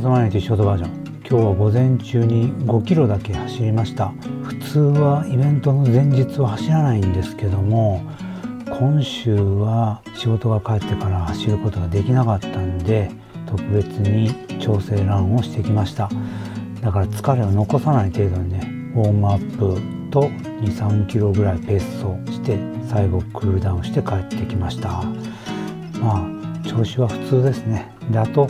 血マネティショートバージョン今日は午前中に5キロだけ走りました普通はイベントの前日は走らないんですけども今週は仕事が帰ってから走ることができなかったんで特別に調整ランをしてきましただから疲れを残さない程度にねウォームアップと23キロぐらいペースをして最後クールダウンして帰ってきましたまあ調子は普通ですねであと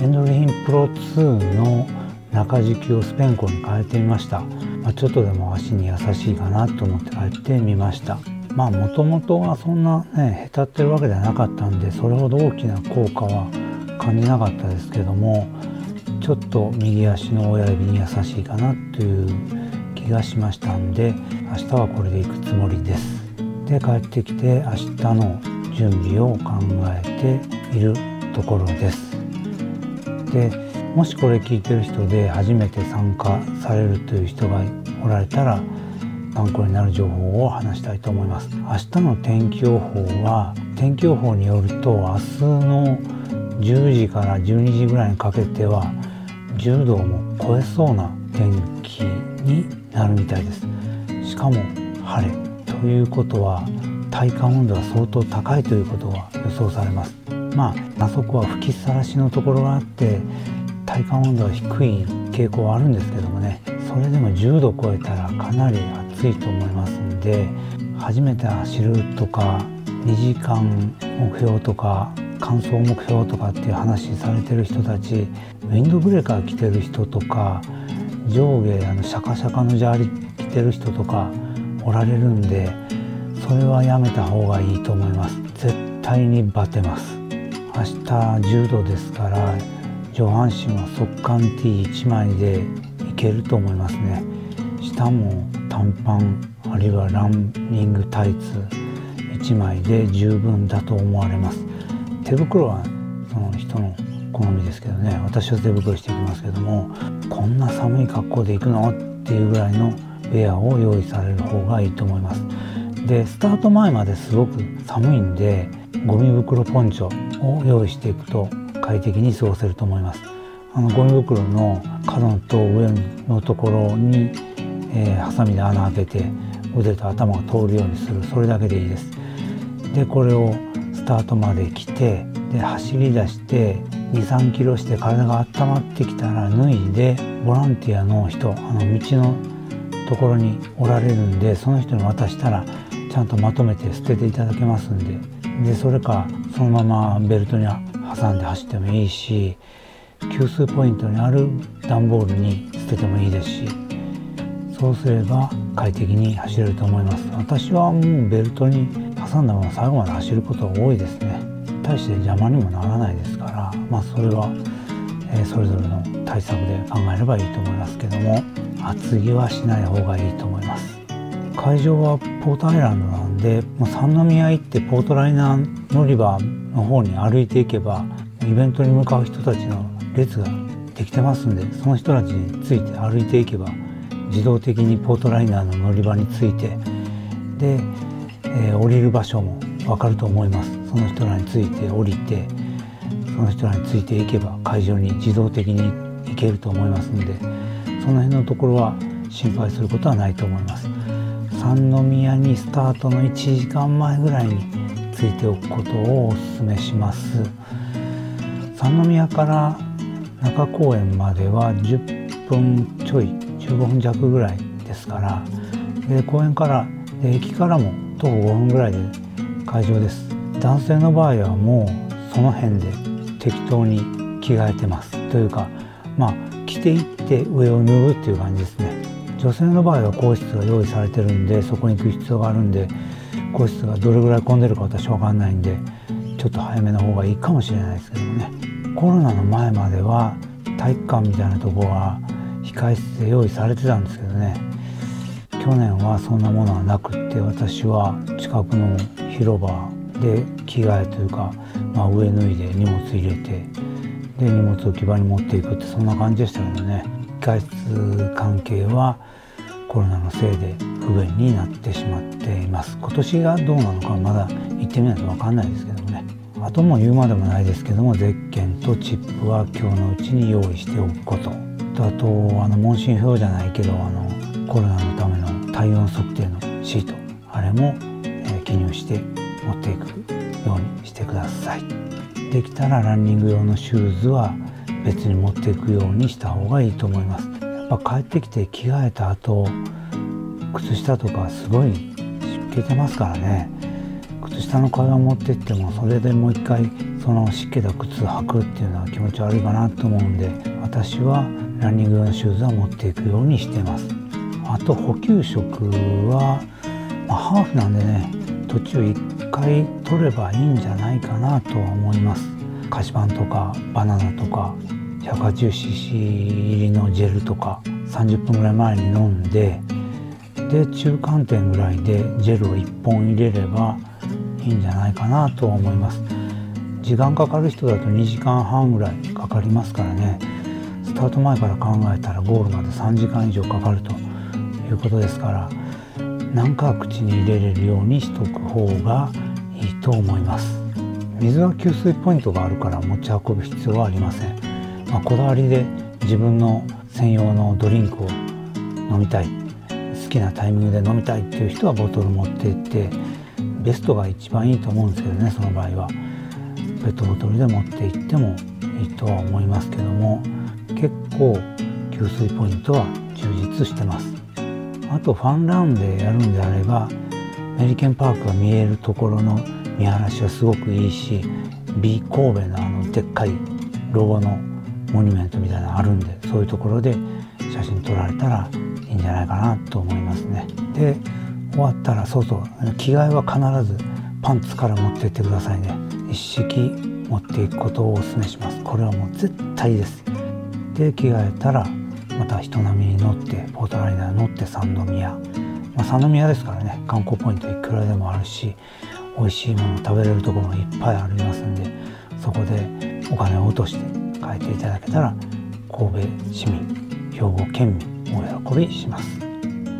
エンドルフィンプロ2の中敷きをスペンコに変えてみました、まあ、ちょっとでも足に優しいかなと思って変えてみました。まあもともとはそんなねへたってるわけではなかったんでそれほど大きな効果は感じなかったですけどもちょっと右足の親指に優しいかなという気がしましたんで明日はこれで行くつもりです。で帰ってきて明日の準備を考えているところです。でもしこれ聞いてる人で初めて参加されるという人がおられたら参考になる情報を話したいと思います。明日の天気予報は天気予報によると明日の10時から12時ぐらいにかけては10度も超えそうな天気になるみたいです。しかも晴れということは体感温度が相当高いということが予想されます。まああそこは吹きさらしのところがあって体感温度は低い傾向はあるんですけどもねそれでも10度超えたらかなり暑いと思いますんで初めて走るとか2時間目標とか乾燥目標とかっていう話されてる人たちウィンドブレーカー着てる人とか上下あのシャカシャカのジャージ着てる人とかおられるんでそれはやめた方がいいと思います。絶対にバテます。明日10度ですから上半身は速乾 T1 枚でいけると思いますね。下も短パンあるいはランニングタイツ1枚で十分だと思われます。手袋はその人の好みですけどね私は手袋していきますけどもこんな寒い格好で行くの？っていうぐらいのウェアを用意される方がいいと思います。でスタート前まですごく寒いんでゴミ袋ポンチョを用意していくと快適に過ごせると思います。あのゴミ袋の角と上のところに、えー、ハサミで穴開けて腕と頭が通るようにする。それだけでいいです。でこれをスタートまで来てで走り出して23キロして体が温まってきたら脱いでボランティアの人あの道のところにおられるんでその人に渡したらちゃんとまとめて捨てていただけますんで。でそれかそのままベルトに挟んで走ってもいいし給水ポイントにある段ボールに捨ててもいいですしそうすれば快適に走れると思います。私はもうベルトに挟んだまま最後まで走ることが多いですね。大して邪魔にもならないですからまあそれは、え、それぞれの対策で考えればいいと思いますけども厚着はしない方がいいと思います。会場はポートアイランドなんでもう三宮行ってポートライナー乗り場の方に歩いていけばイベントに向かう人たちの列ができてますんでその人たちについて歩いていけば自動的にポートライナーの乗り場についてで、えー、降りる場所も分かると思いますその人らについて降りてその人らについていけば会場に自動的に行けると思いますのでその辺のところは心配することはないと思います。三宮にスタートの1時間前ぐらいについておくことをお勧めします。三宮から中公園までは10分ちょい15分弱ぐらいですからで公園から駅からも徒歩5分ぐらいで会場です。男性の場合はもうその辺で適当に着替えてます。というかまあ着ていって上を脱ぐっていう感じですね。女性の場合は更衣室が用意されてるんでそこに行く必要があるんで更衣室がどれぐらい混んでるか私分かんないんでちょっと早めの方がいいかもしれないですけどもね。コロナの前までは体育館みたいなとこは控室で用意されてたんですけどね。去年はそんなものはなくって私は近くの広場で着替えというか、まあ、上脱いで荷物入れてで荷物置き場に持っていくってそんな感じでしたけどね。外出関係はコロナのせいで不便になってしまっています。今年がどうなのかまだ行ってみないと分かんないですけどもね。あとも言うまでもないですけどもゼッケンとチップは今日のうちに用意しておくこと。とあとあの問診票じゃないけどあのコロナのための体温測定のシート。あれも、え、記入して持っていくようにしてください。できたらランニング用のシューズは別に持っていくようにした方がいいと思います。やっぱ帰ってきて着替えた後靴下とかすごい湿気てますからね。靴下の替えを持ってってもそれでもう一回その湿気た靴履くっていうのは気持ち悪いかなと思うんで私はランニング用のシューズは持っていくようにしてます。あと補給食は、まあ、ハーフなんでね途中1回取ればいいんじゃないかなとは思います。菓子パンとかバナナとか 180cc 入りのジェルとか30分ぐらい前に飲んでで中間点ぐらいでジェルを1本入れればいいんじゃないかなと思います。時間かかる人だと2時間半ぐらいかかりますからね。スタート前から考えたらゴールまで3時間以上かかるということですから何か口に入れれるようにしとく方がいいと思います。水は給水ポイントがあるから持ち運ぶ必要はありません、まあ、こだわりで自分の専用のドリンクを飲みたい。好きなタイミングで飲みたいっていう人はボトル持って行ってベストが一番いいと思うんですけどねその場合は。ペットボトルで持って行ってもいいとは思いますけども結構給水ポイントは充実してます。あとファンランでやるんであればメリケンパークが見えるところの見晴らしはすごくいいし B 神戸のあのでっかいロゴのモニュメントみたいなのあるんでそういうところで写真撮られたらいいんじゃないかなと思いますね。で終わったらそうそう着替えは必ずパンツから持ってってくださいね。一式持っていくことをお勧めします。これはもう絶対です。で着替えたらまた人並みに乗ってポートライナー乗って三宮、まあ、三宮ですからね観光ポイントいくらでもあるし美味しいもの食べれるところがいっぱいありますんでそこでお金を落として帰っていただけたら神戸市民兵庫県民お喜びします。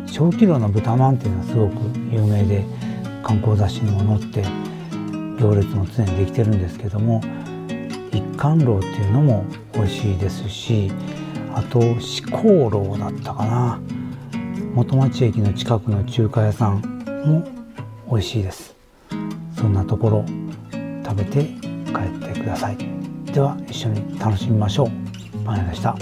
小規模の豚まんっていうのはすごく有名で観光雑誌にも載って行列も常にできてるんですけども一貫楼っていうのも美味しいですしあと四香楼だったかな。元町駅の近くの中華屋さんも美味しいです。そんなところ食べて帰ってください。では一緒に楽しみましょう。パン屋でした。